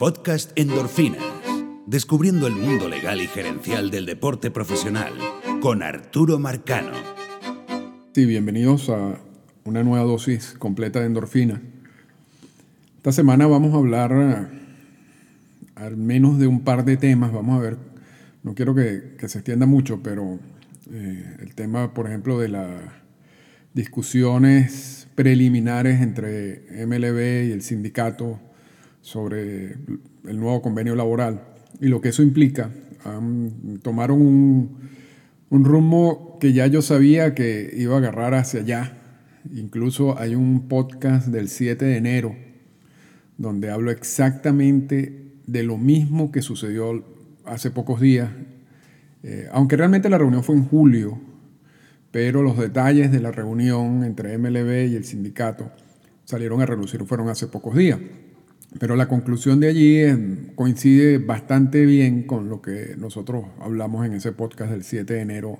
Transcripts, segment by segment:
Podcast Endorfinas. Descubriendo el mundo legal y gerencial del deporte profesional con Arturo Marcano. Sí, bienvenidos a una nueva dosis completa de endorfina. Esta semana vamos a hablar eh, al menos de un par de temas. Vamos a ver, no quiero que, se extienda mucho, pero eh, el tema, por ejemplo, de las discusiones preliminares entre MLB y el sindicato sobre el nuevo convenio laboral y lo que eso implica. tomaron un, rumbo que ya yo sabía que iba a agarrar hacia allá. Incluso hay un podcast del 7 de enero donde hablo exactamente de lo mismo que sucedió hace pocos días, eh, aunque realmente la reunión fue en julio, pero los detalles de la reunión entre MLB y el sindicato salieron a relucir, fueron hace pocos días. Pero la conclusión de allí eh, coincide bastante bien con lo que nosotros hablamos en ese podcast del 7 de enero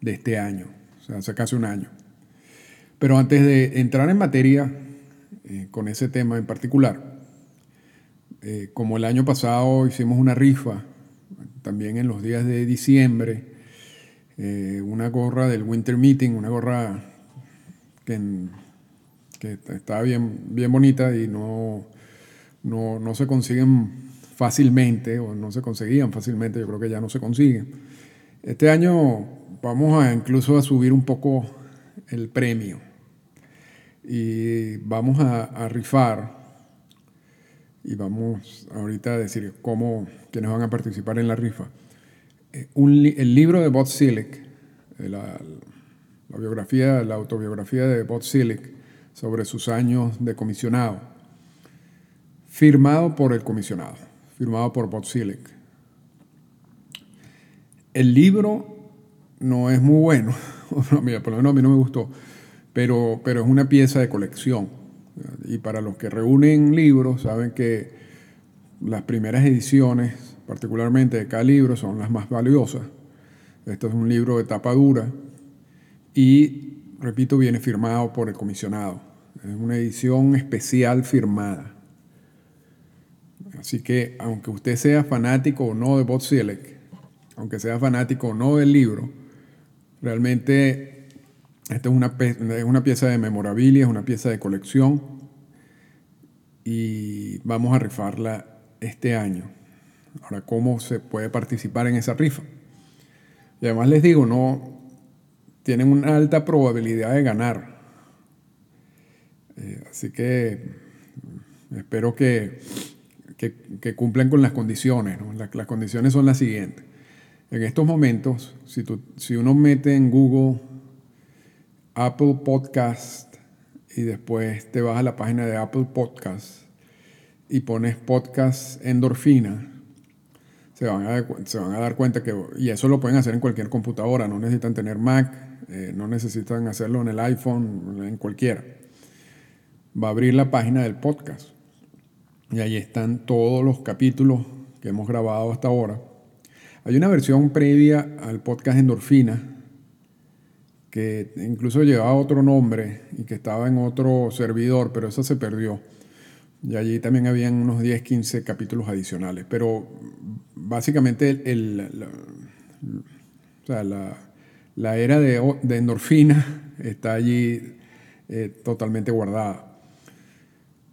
de este año, o sea, hace casi un año. Pero antes de entrar en materia eh, con ese tema en particular, eh, como el año pasado hicimos una rifa, también en los días de diciembre, una gorra del Winter Meeting, una gorra que, que estaba bien, bien bonita y no no, se consiguen fácilmente o no se conseguían fácilmente, yo creo que ya no se consiguen. Este año vamos a incluso a subir un poco el premio y vamos a, rifar y vamos ahorita a decir cómo, quiénes van a participar en la rifa. Eh, el libro de Bob Silic, la, la, biografía, la autobiografía de Bob Silic sobre sus años de comisionado firmado por el comisionado, firmado por Botzilek. El libro no es muy bueno, por lo menos a mí no me gustó, pero, pero es una pieza de colección. Y para los que reúnen libros, saben que las primeras ediciones, particularmente de cada libro, son las más valiosas. Esto es un libro de tapa dura y, repito, viene firmado por el comisionado. Es una edición especial firmada. Así que aunque usted sea fanático o no de Bob aunque sea fanático o no del libro, realmente esta es una, es una pieza de memorabilia, es una pieza de colección y vamos a rifarla este año. Ahora, ¿cómo se puede participar en esa rifa? Y además les digo, no tienen una alta probabilidad de ganar. Eh, así que espero que que, cumplen con las condiciones. las condiciones son las siguientes. En estos momentos, si, si uno mete en Google Apple Podcast y después te vas a la página de Apple Podcast y pones podcast endorfina, se van, a, se van a dar cuenta que, y eso lo pueden hacer en cualquier computadora, no necesitan tener Mac, eh, no necesitan hacerlo en el iPhone, en cualquiera. Va a abrir la página del podcast. Y ahí están todos los capítulos que hemos grabado hasta ahora. Hay una versión previa al podcast Endorfina, que incluso llevaba otro nombre y que estaba en otro servidor, pero esa se perdió. Y allí también habían unos 10, 15 capítulos adicionales. Pero básicamente la, era de, endorfina está allí eh, totalmente guardada.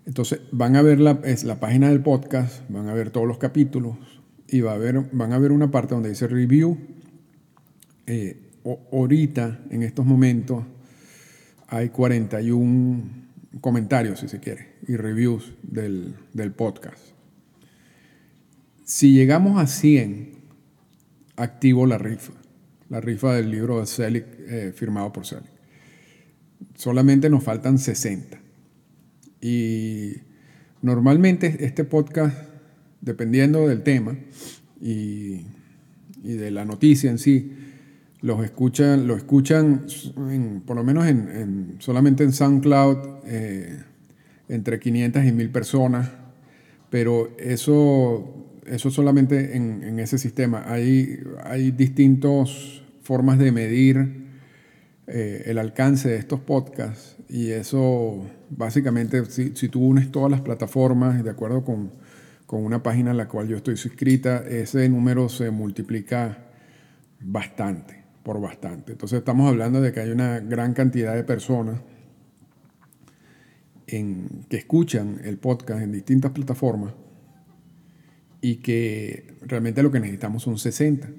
Entonces van a ver la, es la página del podcast, van a ver todos los capítulos y va a ver, van a ver una parte donde dice review. Eh, ahorita, en estos momentos, hay 41 comentarios, si se quiere, y reviews del, podcast. Si llegamos a 100, activo la rifa, la rifa del libro de Selig, eh, firmado por Selig. Solamente nos faltan 60. Y normalmente este podcast, dependiendo del tema y, de la noticia en sí, los escuchan, lo escuchan por lo menos en, solamente en SoundCloud eh, entre 500 y 1000 personas, pero eso, eso solamente en, ese sistema. Hay, hay distintas formas de medir eh, el alcance de estos podcasts y eso básicamente si, tú unes todas las plataformas de acuerdo con, con una página en la cual yo estoy suscrita, ese número se multiplica bastante, por bastante. Entonces estamos hablando de que hay una gran cantidad de personas en, que escuchan el podcast en distintas plataformas y que realmente lo que necesitamos son 60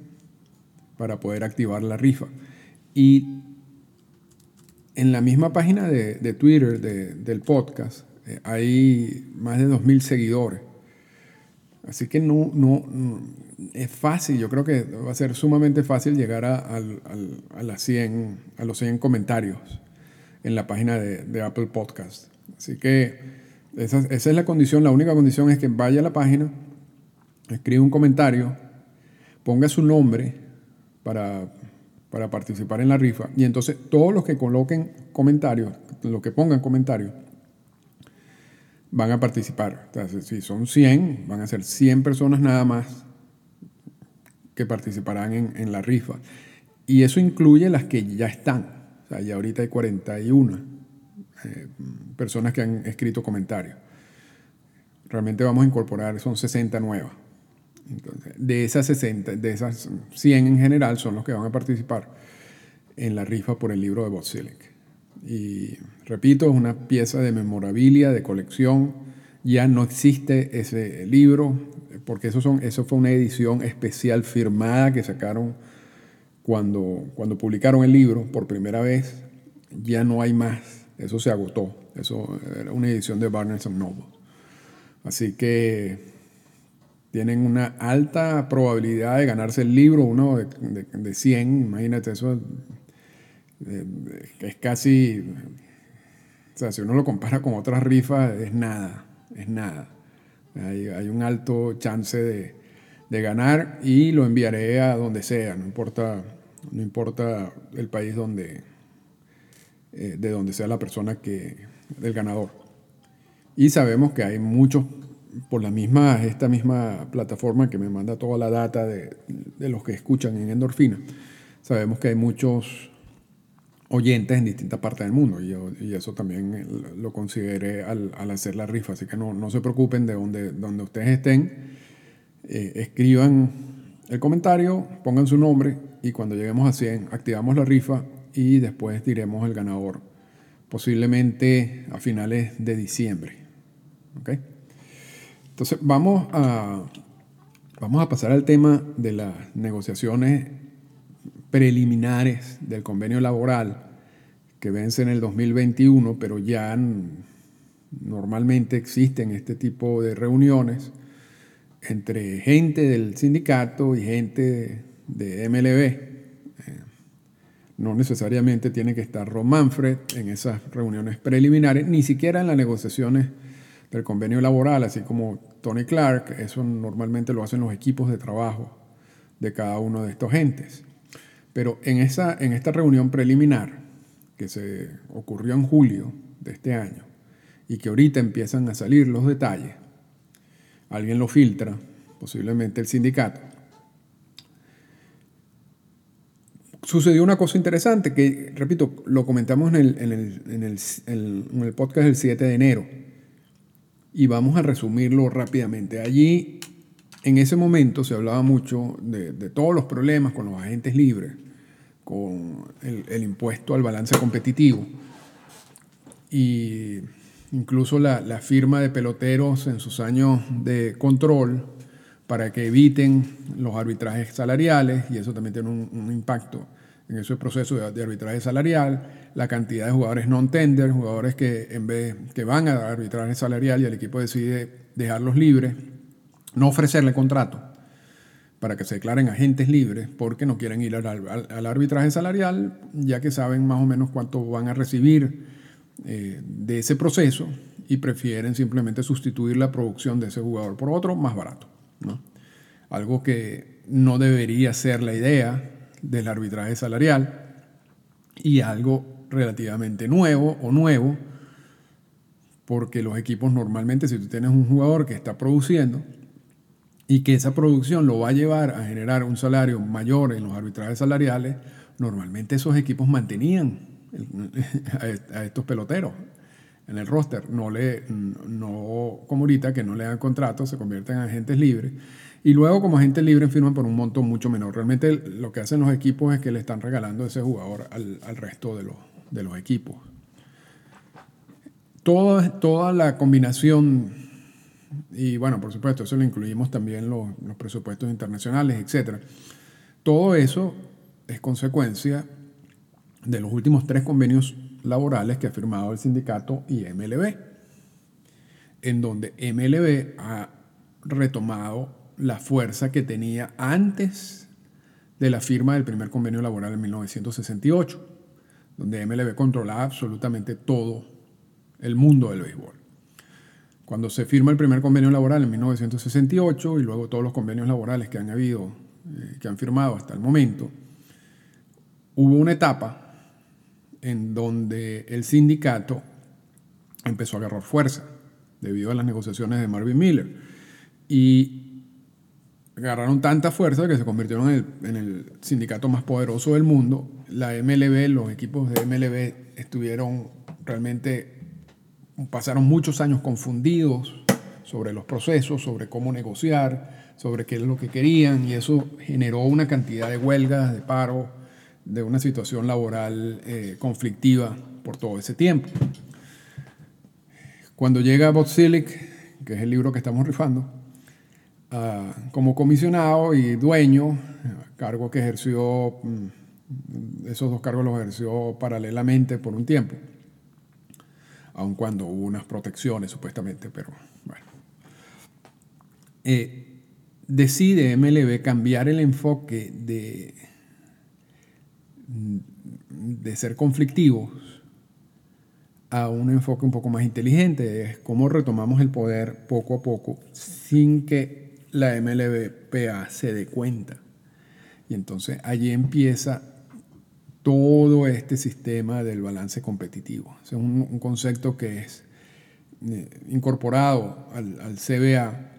para poder activar la rifa. Y en la misma página de, Twitter del podcast eh, hay más de 2.000 seguidores. Así que no, no, es fácil, yo creo que va a ser sumamente fácil llegar a, a, las 100, a los 100 comentarios en la página de, Apple Podcast. Así que esa, esa, es la condición, la única condición es que vaya a la página, escriba un comentario, ponga su nombre para, para participar en la rifa y entonces todos los que coloquen comentarios, los que pongan comentarios, van a participar. Si son 100, van a ser 100 personas nada más que participarán en, la rifa. Y eso incluye las que ya están. O sea, ya ahorita hay 41 eh, personas que han escrito comentarios. Realmente vamos a incorporar, son 60 nuevas. De esas 60, de esas 100 en general son los que van a participar en la rifa por el libro de Botzilek. Y repito, es una pieza de memorabilia, de colección. Ya no existe ese libro, porque eso, son, eso fue una edición especial firmada que sacaron cuando, cuando publicaron el libro por primera vez. Ya no hay más, eso se agotó. Eso era una edición de Barnes Noble. Así que tienen una alta probabilidad de ganarse el libro, uno de, de, de 100, imagínate eso es casi, o sea, si uno lo compara con otras rifas, es nada, es nada. Hay, un alto chance de, ganar y lo enviaré a donde sea, no importa, no importa el país donde, eh, de donde sea la persona que, del ganador. Y sabemos que hay muchos, por la misma, esta misma plataforma que me manda toda la data de, de los que escuchan en Endorfina, sabemos que hay muchos oyentes en distintas partes del mundo y, eso también lo consideré al, hacer la rifa, así que no, no se preocupen de donde, donde ustedes estén, eh, escriban el comentario, pongan su nombre y cuando lleguemos a 100 activamos la rifa y después diremos el ganador, posiblemente a finales de diciembre. ¿Okay? Entonces vamos a, vamos a pasar al tema de las negociaciones preliminares del convenio laboral que vence en el 2021, pero ya normalmente existen este tipo de reuniones entre gente del sindicato y gente de MLB. Eh, no necesariamente tiene que estar Ron Manfred en esas reuniones preliminares, ni siquiera en las negociaciones del convenio laboral, así como Tony Clark, eso normalmente lo hacen los equipos de trabajo de cada uno de estos entes. Pero en, esa, en esta reunión preliminar, que se ocurrió en julio de este año, y que ahorita empiezan a salir los detalles, alguien lo filtra, posiblemente el sindicato, sucedió una cosa interesante que, repito, lo comentamos en el, en el, en el, en el podcast del 7 de enero y vamos a resumirlo rápidamente. Allí, en ese momento, se hablaba mucho de, todos los problemas con los agentes libres con el, impuesto al balance competitivo. Y incluso la, firma de peloteros en sus años de control para que eviten los arbitrajes salariales, y eso también tiene un, impacto en ese proceso de, arbitraje salarial, la cantidad de jugadores non-tender, jugadores que en vez que van a arbitraje salarial y el equipo decide dejarlos libres, no ofrecerle contrato para que se declaren agentes libres porque no quieren ir al, arbitraje salarial, ya que saben más o menos cuánto van a recibir eh, de ese proceso y prefieren simplemente sustituir la producción de ese jugador por otro más barato. Algo que no debería ser la idea del arbitraje salarial y algo relativamente nuevo o nuevo, porque los equipos normalmente, si tú tienes un jugador que está produciendo, y que esa producción lo va a llevar a generar un salario mayor en los arbitrajes salariales, normalmente esos equipos mantenían a estos peloteros. En el roster, no, le, no como ahorita que no le dan contrato, se convierten en agentes libres. Y luego como agentes libres firman por un monto mucho menor. Realmente lo que hacen los equipos es que le están regalando ese jugador al, resto de los, de los equipos. Toda, toda la combinación, y bueno, por supuesto, eso lo incluimos también los, los presupuestos internacionales, etc. Todo eso es consecuencia de los últimos tres convenios laborales que ha firmado el sindicato y MLB, en donde MLB ha retomado la fuerza que tenía antes de la firma del primer convenio laboral en 1968, donde MLB controlaba absolutamente todo el mundo del béisbol. Cuando se firma el primer convenio laboral en 1968 y luego todos los convenios laborales que han habido, eh, que han firmado hasta el momento, hubo una etapa en donde el sindicato empezó a agarrar fuerza debido a las negociaciones de Marvin Miller. Y agarraron tanta fuerza que se convirtieron en el, sindicato más poderoso del mundo. La MLB, los equipos de MLB estuvieron realmente, pasaron muchos años confundidos sobre los procesos, sobre cómo negociar, sobre qué es lo que querían, y eso generó una cantidad de huelgas, de paro, de una situación laboral eh, conflictiva por todo ese tiempo. Cuando llega Bob que es el libro que estamos rifando, uh, como comisionado y dueño, cargo que ejerció, mm, esos dos cargos los ejerció paralelamente por un tiempo, aun cuando hubo unas protecciones supuestamente, pero bueno. Eh, decide MLB cambiar el enfoque de de ser conflictivos a un enfoque un poco más inteligente, es cómo retomamos el poder poco a poco sin que la MLBPA se dé cuenta. Y entonces allí empieza todo este sistema del balance competitivo. Es un, concepto que es eh, incorporado al CBA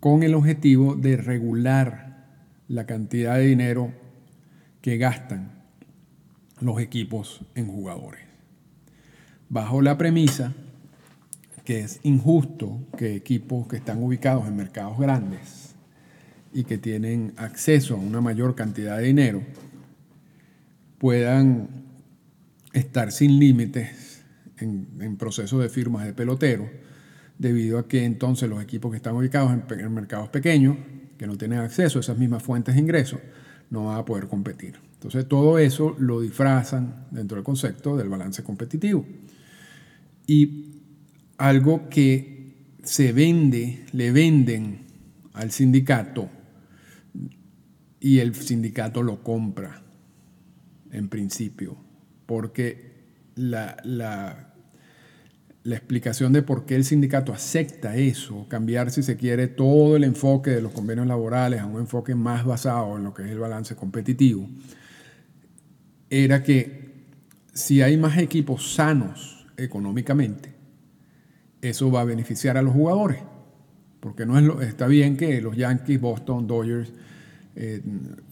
con el objetivo de regular la cantidad de dinero que gastan los equipos en jugadores. Bajo la premisa que es injusto que equipos que están ubicados en mercados grandes y que tienen acceso a una mayor cantidad de dinero puedan estar sin límites en, procesos de firmas de pelotero, debido a que entonces los equipos que están ubicados en, en mercados pequeños, que no tienen acceso a esas mismas fuentes de ingresos, no va a poder competir. Entonces todo eso lo disfrazan dentro del concepto del balance competitivo. Y algo que se vende, le venden al sindicato y el sindicato lo compra en principio, porque la, la la explicación de por qué el sindicato acepta eso, cambiar si se quiere todo el enfoque de los convenios laborales a un enfoque más basado en lo que es el balance competitivo, era que si hay más equipos sanos económicamente, eso va a beneficiar a los jugadores. Porque no es lo, está bien que los Yankees, Boston, Dodgers eh,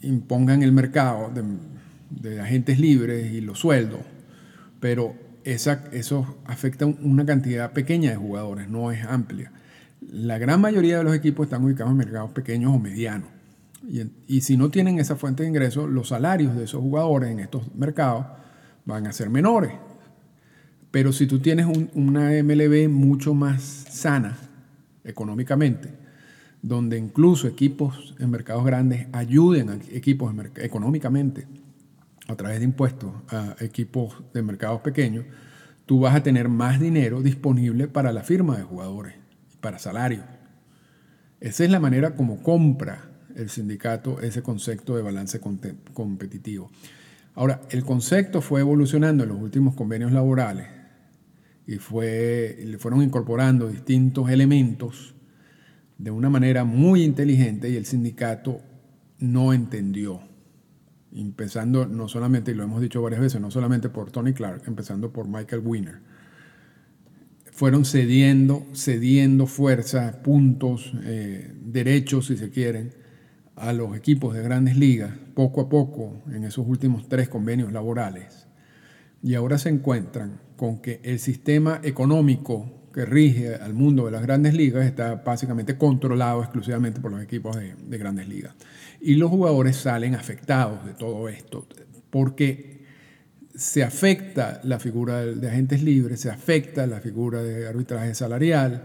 impongan el mercado de, de agentes libres y los sueldos, pero eso afecta una cantidad pequeña de jugadores, no es amplia. La gran mayoría de los equipos están ubicados en mercados pequeños o medianos. Y, si no tienen esa fuente de ingresos, los salarios de esos jugadores en estos mercados van a ser menores. Pero si tú tienes una MLB mucho más sana económicamente, donde incluso equipos en mercados grandes ayuden a equipos económicamente a través de impuestos a equipos de mercados pequeños, tú vas a tener más dinero disponible para la firma de jugadores, para salarios. Esa es la manera como compra el sindicato ese concepto de balance competitivo. Ahora, el concepto fue evolucionando en los últimos convenios laborales y fue, le fueron incorporando distintos elementos de una manera muy inteligente y el sindicato no entendió empezando no solamente, y lo hemos dicho varias veces, no solamente por Tony Clark, empezando por Michael Winner. Fueron cediendo, cediendo fuerza, puntos, eh, derechos, si se quieren, a los equipos de grandes ligas, poco a poco, en esos últimos tres convenios laborales, y ahora se encuentran con que el sistema económico que rige al mundo de las grandes ligas está básicamente controlado exclusivamente por los equipos de grandes ligas. Y los jugadores salen afectados de todo esto, porque se afecta la figura de agentes libres, se afecta la figura de arbitraje salarial,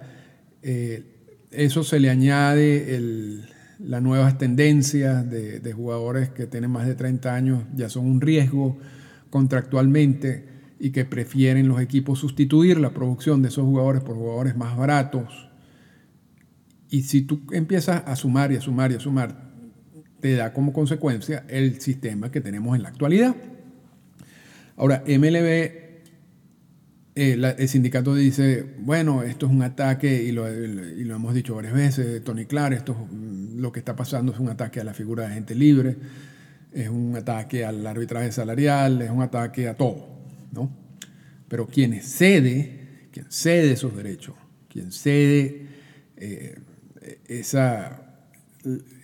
eh, eso se le añade el, las nuevas tendencias de, de, jugadores que tienen más de 30 años, ya son un riesgo contractualmente y que prefieren los equipos sustituir la producción de esos jugadores por jugadores más baratos. Y si tú empiezas a sumar y a sumar y a sumar, te da como consecuencia el sistema que tenemos en la actualidad. Ahora, MLB eh, el sindicato dice, bueno, esto es un ataque, y lo, hemos dicho varias veces, Tony Clark, esto mm, lo que está pasando es un ataque a la figura de gente libre, es un ataque al arbitraje salarial, es un ataque a todo, ¿no? Pero quien cede, quien cede esos derechos, quien cede eh, esa,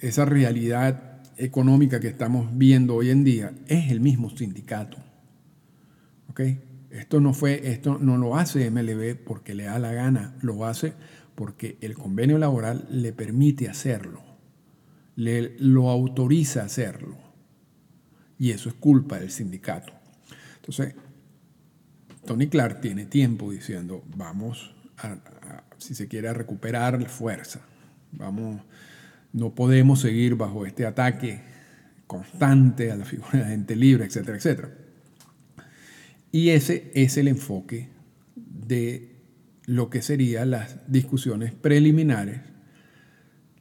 esa realidad económica que estamos viendo hoy en día, es el mismo sindicato. Esto no fue, esto no lo hace MLB porque le da la gana, lo hace porque el convenio laboral le permite hacerlo, le lo autoriza a hacerlo. Y eso es culpa del sindicato. Entonces, Tony Clark tiene tiempo diciendo, vamos si se quiere, a recuperar fuerza. Vamos, no podemos seguir bajo este ataque constante a la figura de la gente libre, etcétera, etcétera. Y ese es el enfoque de lo que serían las discusiones preliminares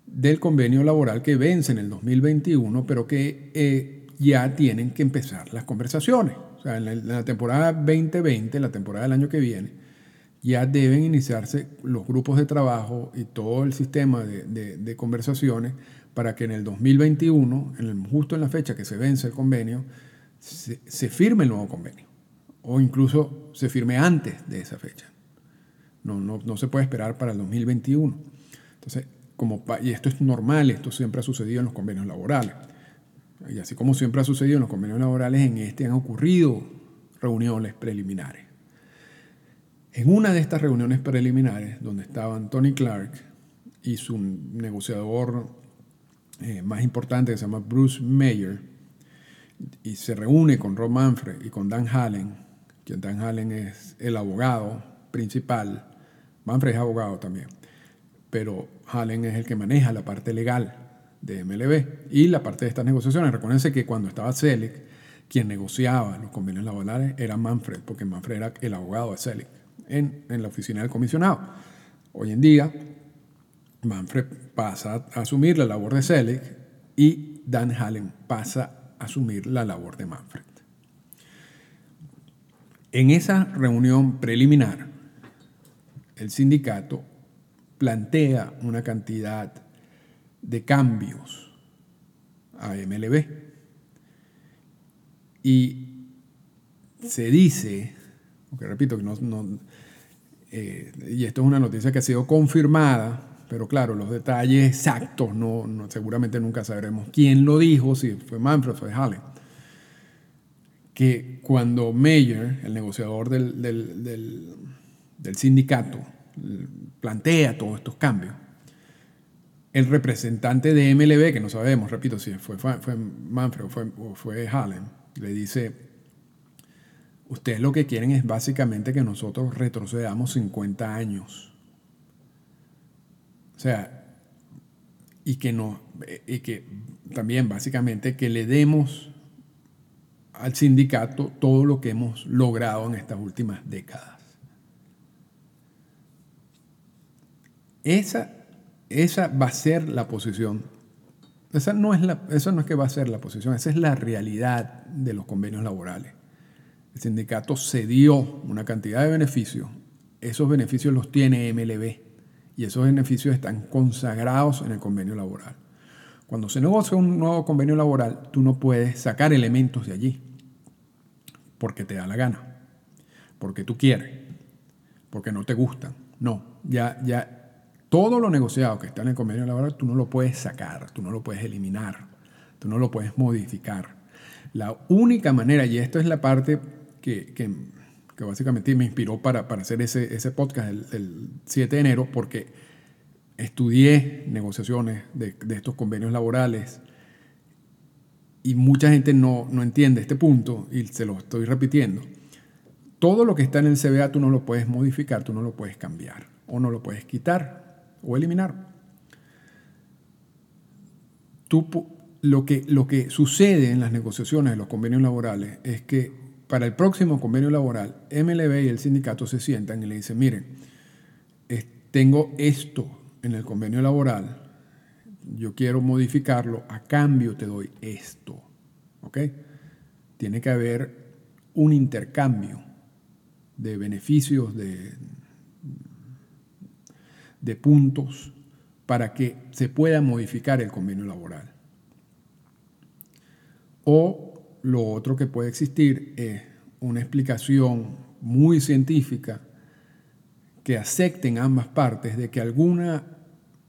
del convenio laboral que vence en el 2021, pero que eh, ya tienen que empezar las conversaciones. O sea, en la, temporada 2020, la temporada del año que viene, ya deben iniciarse los grupos de trabajo y todo el sistema de, conversaciones para que en el 2021, en el, justo en la fecha que se vence el convenio, se, firme el nuevo convenio o incluso se firme antes de esa fecha. No, se puede esperar para el 2021. Entonces, y esto es normal, esto siempre ha sucedido en los convenios laborales. Y así como siempre ha sucedido en los convenios laborales, en este han ocurrido reuniones preliminares. En una de estas reuniones preliminares, donde estaban Tony Clark y su negociador eh, más importante, que se llama Bruce Mayer, y se reúne con Rob Manfred y con Dan Hallen, quien Dan Hallen es el abogado principal. Manfred es abogado también, pero Hallen es el que maneja la parte legal de MLB y la parte de estas negociaciones. Recuérdense que cuando estaba Selig, quien negociaba los convenios laborales era Manfred, porque Manfred era el abogado de Selig en, la oficina del comisionado. Hoy en día, Manfred pasa a asumir la labor de Selig y Dan Hallen pasa a asumir la labor de Manfred. En esa reunión preliminar, el sindicato plantea una cantidad de cambios a MLB y se dice, porque repito que no, eh, y esto es una noticia que ha sido confirmada, pero claro, los detalles exactos no, seguramente nunca sabremos quién lo dijo, si fue Manfred o fue Hallen que cuando Mayer, el negociador del, del, sindicato, plantea todos estos cambios, el representante de MLB, que no sabemos, repito, si fue, fue Manfred o fue, o fue Hallen, le dice, ustedes lo que quieren es básicamente que nosotros retrocedamos 50 años. O sea, y que, no, y que también básicamente que le demos al sindicato todo lo que hemos logrado en estas últimas décadas. Esa, esa va a ser la posición. Esa no, es la, eso no es que va a ser la posición, esa es la realidad de los convenios laborales. El sindicato cedió una cantidad de beneficios, esos beneficios los tiene MLB y esos beneficios están consagrados en el convenio laboral. Cuando se negocia un nuevo convenio laboral, tú no puedes sacar elementos de allí porque te da la gana, porque tú quieres, porque no te gustan. No, ya, ya todo lo negociado que está en el convenio laboral tú no lo puedes sacar, tú no lo puedes eliminar, tú no lo puedes modificar. La única manera, y esto es la parte que, que, básicamente me inspiró para, para hacer ese, ese podcast el, 7 de enero, porque estudié negociaciones de, estos convenios laborales y mucha gente no, no entiende este punto y se lo estoy repitiendo. Todo lo que está en el CBA tú no lo puedes modificar, tú no lo puedes cambiar o no lo puedes quitar o eliminar. Tú, lo, que, lo que sucede en las negociaciones de los convenios laborales es que para el próximo convenio laboral, MLB y el sindicato se sientan y le dicen, miren, tengo esto en el convenio laboral, yo quiero modificarlo, a cambio te doy esto. ¿Ok? Tiene que haber un intercambio de beneficios, de, de puntos, para que se pueda modificar el convenio laboral. O lo otro que puede existir es una explicación muy científica que acepten ambas partes de que alguna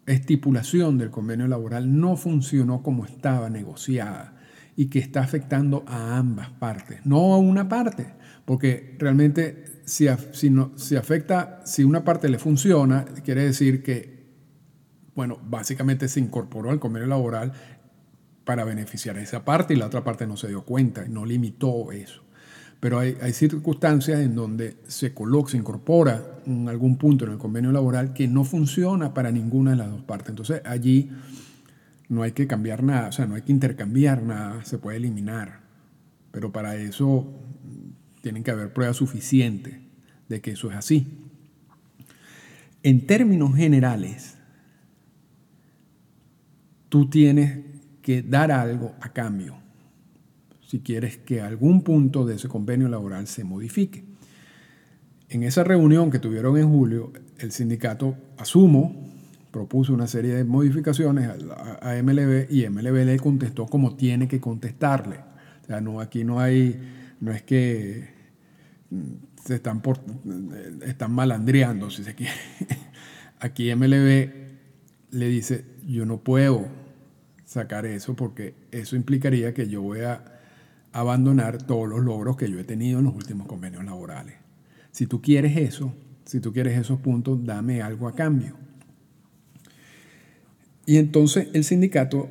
estipulación del convenio laboral no funcionó como estaba negociada y que está afectando a ambas partes, no a una parte, porque realmente si, si, afecta, si una parte le funciona, quiere decir que, bueno, básicamente se incorporó al convenio laboral para beneficiar a esa parte y la otra parte no se dio cuenta no limitó eso. Pero hay, circunstancias en donde se coloca, se incorpora algún punto en el convenio laboral que no funciona para ninguna de las dos partes. Entonces allí no hay que cambiar nada, o sea, no hay que intercambiar nada, se puede eliminar. Pero para eso tienen que haber pruebas suficientes de que eso es así. En términos generales, tú tienes que dar algo a cambio si quieres que algún punto de ese convenio laboral se modifique. En esa reunión que tuvieron en julio, el sindicato, asumo, propuso una serie de modificaciones a, MLB y MLB le contestó como tiene que contestarle. No, aquí no hay, no es que se están, por, están malandreando, si se quiere. Aquí MLB le dice, yo no puedo sacar eso porque eso implicaría que yo voy a abandonar todos los logros que yo he tenido en los últimos convenios laborales. Si tú quieres eso, si tú quieres esos puntos, dame algo a cambio. Y entonces el sindicato,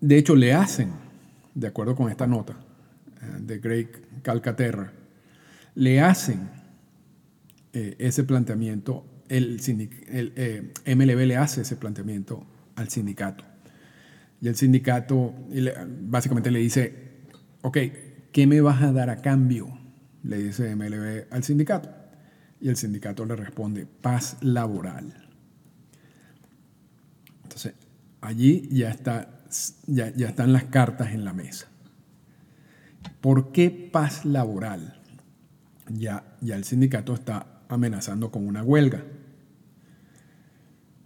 de hecho, le hacen, de acuerdo con esta nota eh, de Greg Calcaterra, le hacen eh, ese planteamiento, el, el eh, MLB le hace ese planteamiento al sindicato. Y el sindicato básicamente le dice, ok, ¿qué me vas a dar a cambio? Le dice MLB al sindicato. Y el sindicato le responde, paz laboral. Entonces, allí ya, está, ya, ya están las cartas en la mesa. ¿Por qué paz laboral? Ya, ya el sindicato está amenazando con una huelga.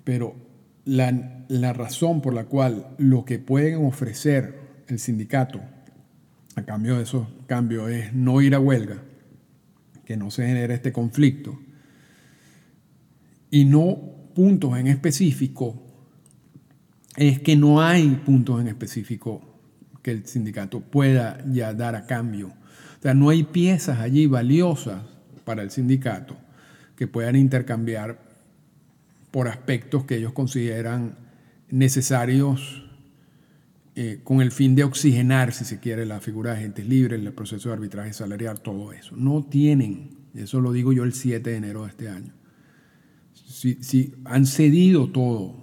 Pero la, la razón por la cual lo que pueden ofrecer el sindicato a cambio de esos cambios es no ir a huelga, que no se genere este conflicto, y no puntos en específico, es que no hay puntos en específico que el sindicato pueda ya dar a cambio. O sea, no hay piezas allí valiosas para el sindicato que puedan intercambiar por aspectos que ellos consideran necesarios eh, con el fin de oxigenar, si se quiere, la figura de agentes libres, el proceso de arbitraje salarial, todo eso. No tienen, eso lo digo yo el 7 de enero de este año. Si, han cedido todo,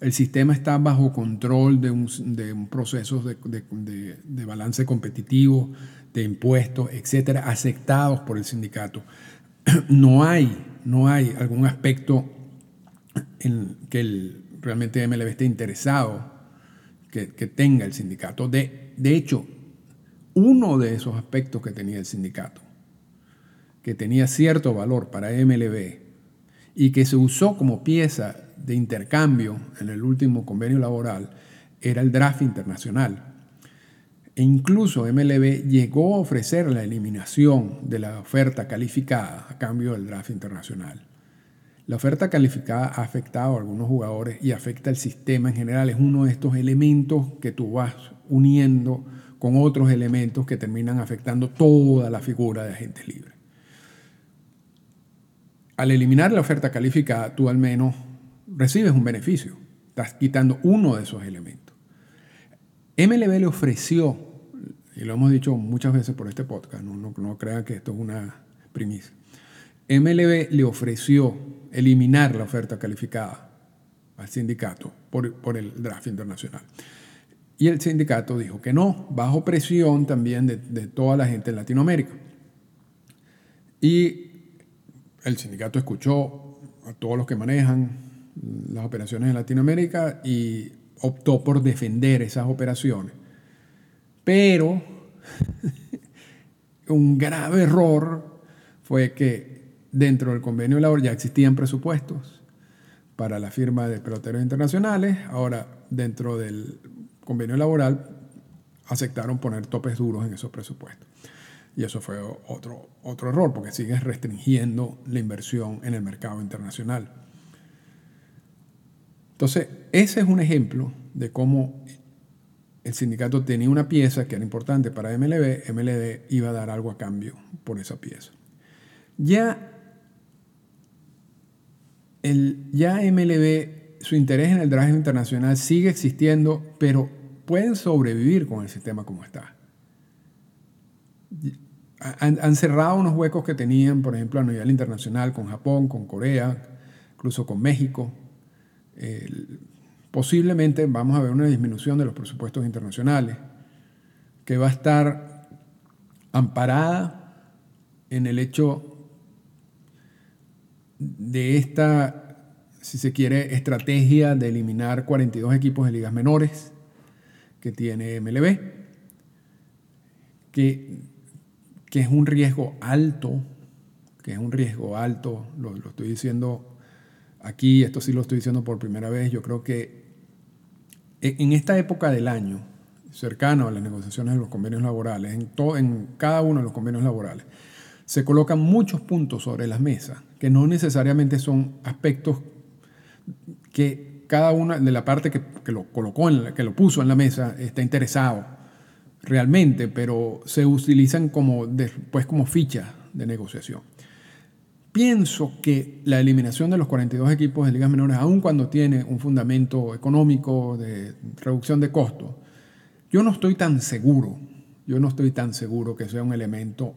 el sistema está bajo control de un, de proceso de, de, balance competitivo, de impuestos, etcétera, aceptados por el sindicato. No hay, no hay algún aspecto en que el, realmente MLB esté interesado que, tenga el sindicato. De, de hecho, uno de esos aspectos que tenía el sindicato, que tenía cierto valor para MLB y que se usó como pieza de intercambio en el último convenio laboral, era el draft internacional. E incluso MLB llegó a ofrecer la eliminación de la oferta calificada a cambio del draft internacional. La oferta calificada ha afectado a algunos jugadores y afecta al sistema en general. Es uno de estos elementos que tú vas uniendo con otros elementos que terminan afectando toda la figura de agentes libres. Al eliminar la oferta calificada, tú al menos recibes un beneficio. Estás quitando uno de esos elementos. MLB le ofreció, y lo hemos dicho muchas veces por este podcast, no, no, crean que esto es una primicia. MLB le ofreció eliminar la oferta calificada al sindicato por, por el draft internacional. Y el sindicato dijo que no, bajo presión también de, toda la gente en Latinoamérica. Y el sindicato escuchó a todos los que manejan las operaciones en Latinoamérica y optó por defender esas operaciones. Pero un grave error fue que dentro del convenio de labor ya existían presupuestos para la firma de peloteros internacionales. Ahora, dentro del convenio laboral aceptaron poner topes duros en esos presupuestos. Y eso fue otro, otro error, porque sigue restringiendo la inversión en el mercado internacional. Entonces, ese es un ejemplo de cómo el sindicato tenía una pieza que era importante para MLB, MLB iba a dar algo a cambio por esa pieza. Ya, el, ya MLB su interés en el draft internacional sigue existiendo, pero pueden sobrevivir con el sistema como está. Han, cerrado unos huecos que tenían, por ejemplo, a nivel internacional con Japón, con Corea, incluso con México. posiblemente vamos a ver una disminución de los presupuestos internacionales, que va a estar amparada en el hecho de esta si se quiere, estrategia de eliminar 42 equipos de ligas menores que tiene MLB, que, que es un riesgo alto, que es un riesgo alto, lo, estoy diciendo aquí, esto sí lo estoy diciendo por primera vez, yo creo que en esta época del año, cercano a las negociaciones de los convenios laborales, en, todo, en cada uno de los convenios laborales, se colocan muchos puntos sobre las mesas que no necesariamente son aspectos que cada una de la parte que, lo colocó, en que lo puso en la mesa, está interesado realmente, pero se utilizan como después como ficha de negociación. Pienso que la eliminación de los 42 equipos de ligas menores, aun cuando tiene un fundamento económico de reducción de costos, yo no estoy tan seguro, yo no estoy tan seguro que sea un elemento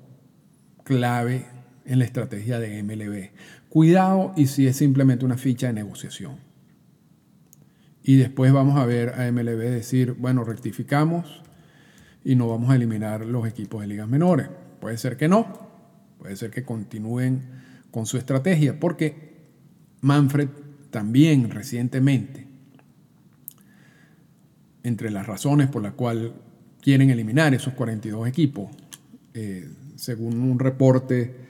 clave en la estrategia de MLB. Cuidado y si es simplemente una ficha de negociación. Y después vamos a ver a MLB decir, bueno, rectificamos y no vamos a eliminar los equipos de ligas menores. Puede ser que no, puede ser que continúen con su estrategia, porque Manfred también recientemente, entre las razones por las cuales quieren eliminar esos 42 equipos, eh, según un reporte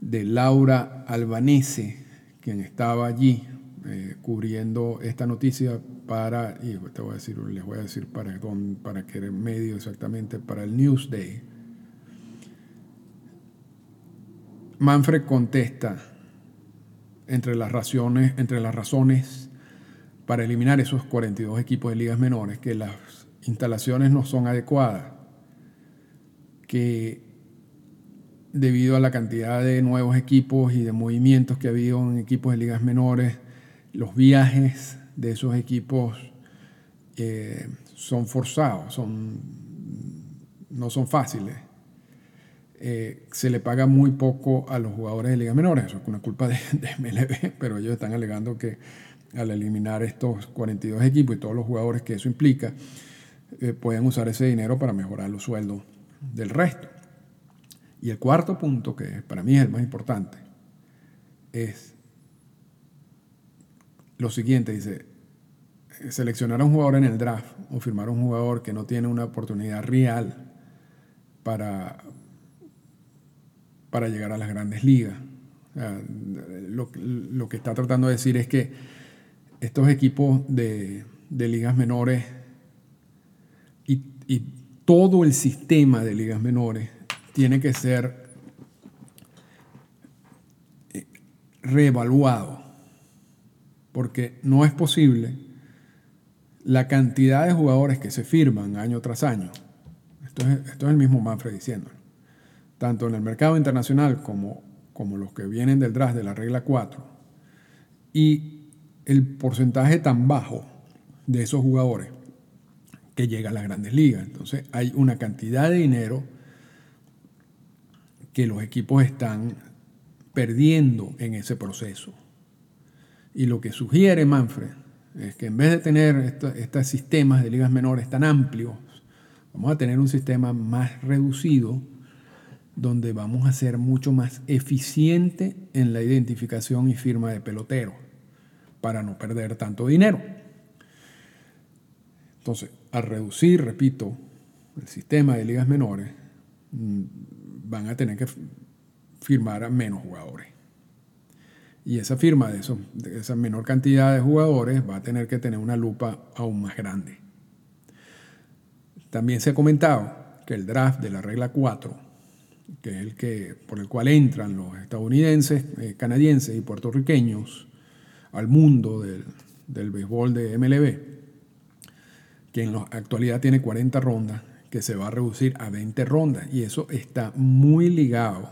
de Laura Albanese, quien estaba allí eh, cubriendo esta noticia para, y te voy a decir, les voy a decir para, para qué medio exactamente, para el Newsday. Manfred contesta entre las, razones, entre las razones para eliminar esos 42 equipos de ligas menores, que las instalaciones no son adecuadas, que debido a la cantidad de nuevos equipos y de movimientos que ha habido en equipos de ligas menores, los viajes de esos equipos eh, son forzados, son, no son fáciles. Eh, se le paga muy poco a los jugadores de ligas menores, eso es una culpa de, MLB, pero ellos están alegando que al eliminar estos 42 equipos y todos los jugadores que eso implica, eh, pueden usar ese dinero para mejorar los sueldos del resto. Y el cuarto punto, que para mí es el más importante, es lo siguiente, dice, seleccionar a un jugador en el draft o firmar a un jugador que no tiene una oportunidad real para, para llegar a las grandes ligas. lo, que está tratando de decir es que estos equipos de, ligas menores y todo el sistema de ligas menores tiene que ser eh, reevaluado, porque no es posible la cantidad de jugadores que se firman año tras año. Esto es, esto es el mismo Manfred diciéndolo. Tanto en el mercado internacional como, como los que vienen del draft de la regla 4. Y el porcentaje tan bajo de esos jugadores que llega a las grandes ligas. Entonces hay una cantidad de dinero que los equipos están perdiendo en ese proceso. Y lo que sugiere Manfred es que en vez de tener estos sistemas de ligas menores tan amplios, vamos a tener un sistema más reducido donde vamos a ser mucho más eficiente en la identificación y firma de peloteros para no perder tanto dinero. Entonces, al reducir, repito, el sistema de ligas menores, mm, van a tener que firmar a menos jugadores. Y esa firma de, de esa menor cantidad de jugadores va a tener que tener una lupa aún más grande. También se ha comentado que el draft de la regla 4, que es el que, por el cual entran los estadounidenses, eh, canadienses y puertorriqueños al mundo del, del béisbol de MLB, que en la actualidad tiene 40 rondas, que se va a reducir a 20 rondas. Y eso está muy ligado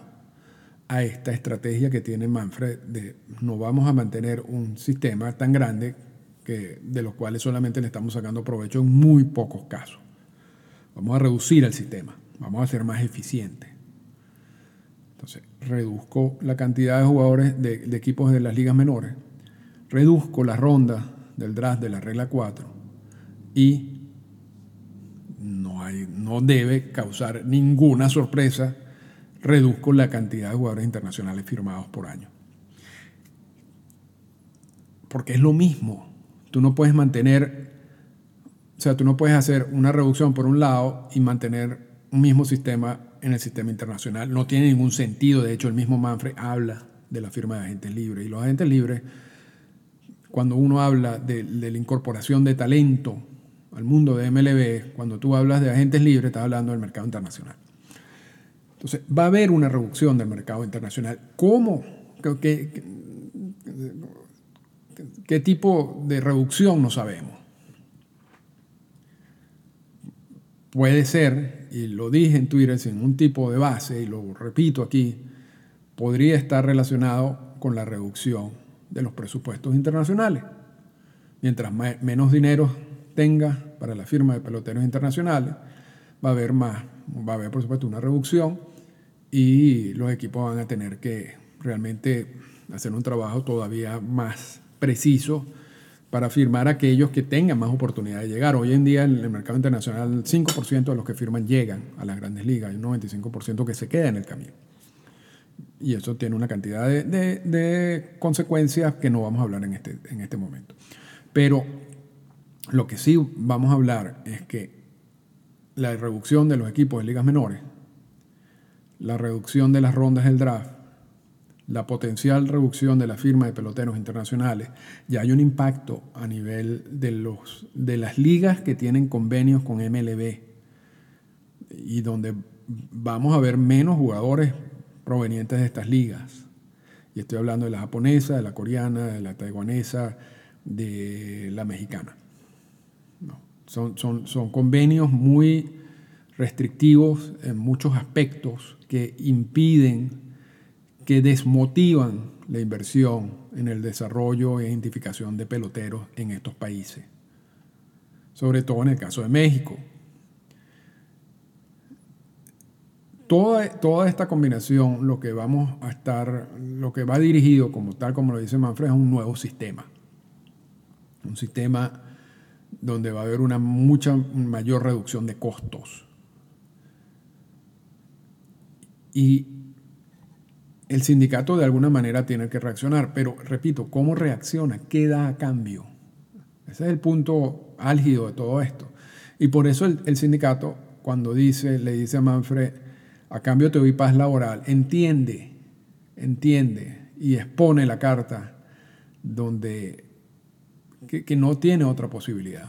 a esta estrategia que tiene Manfred de no vamos a mantener un sistema tan grande que, de los cuales solamente le estamos sacando provecho en muy pocos casos. Vamos a reducir el sistema, vamos a ser más eficientes. Entonces, reduzco la cantidad de jugadores de, de equipos de las ligas menores, reduzco la ronda del draft de la regla 4 y no debe causar ninguna sorpresa reduzco la cantidad de jugadores internacionales firmados por año. Porque es lo mismo. Tú no puedes mantener, o sea, tú no puedes hacer una reducción por un lado y mantener un mismo sistema en el sistema internacional. No tiene ningún sentido. De hecho, el mismo Manfred habla de la firma de agentes libres. Y los agentes libres, cuando uno habla de la incorporación de talento al mundo de MLB, cuando tú hablas de agentes libres, estás hablando del mercado internacional. Entonces, va a haber una reducción del mercado internacional. ¿Cómo? ¿Qué, qué, tipo de reducción? No sabemos. Puede ser, y lo dije en Twitter sin un tipo de base, y lo repito aquí, podría estar relacionado con la reducción de los presupuestos internacionales. Mientras menos dinero tenga para la firma de peloteros internacionales, va a haber más, va a haber por supuesto una reducción y los equipos van a tener que realmente hacer un trabajo todavía más preciso para firmar aquellos que tengan más oportunidad de llegar. Hoy en día en el mercado internacional el 5% de los que firman llegan a las grandes ligas, hay un 95% que se queda en el camino. Y eso tiene una cantidad de, de, consecuencias que no vamos a hablar en este, en este momento. Pero lo que sí vamos a hablar es que la reducción de los equipos de ligas menores la reducción de las rondas del draft, la potencial reducción de la firma de peloteros internacionales, ya hay un impacto a nivel de, los, de las ligas que tienen convenios con MLB y donde vamos a ver menos jugadores provenientes de estas ligas. Y estoy hablando de la japonesa, de la coreana, de la taiwanesa, de la mexicana. Son, son, son convenios muy restrictivos en muchos aspectos que impiden, que desmotivan la inversión en el desarrollo e identificación de peloteros en estos países, sobre todo en el caso de México. Toda, toda esta combinación, lo que vamos a estar, lo que va dirigido como tal, como lo dice Manfred, es un nuevo sistema. Un sistema donde va a haber una mucha mayor reducción de costos y el sindicato de alguna manera tiene que reaccionar, pero repito, ¿cómo reacciona? ¿Qué da a cambio? Ese es el punto álgido de todo esto. Y por eso el, sindicato, cuando dice, le dice a Manfred, a cambio te doy paz laboral, entiende, entiende y expone la carta donde que no tiene otra posibilidad.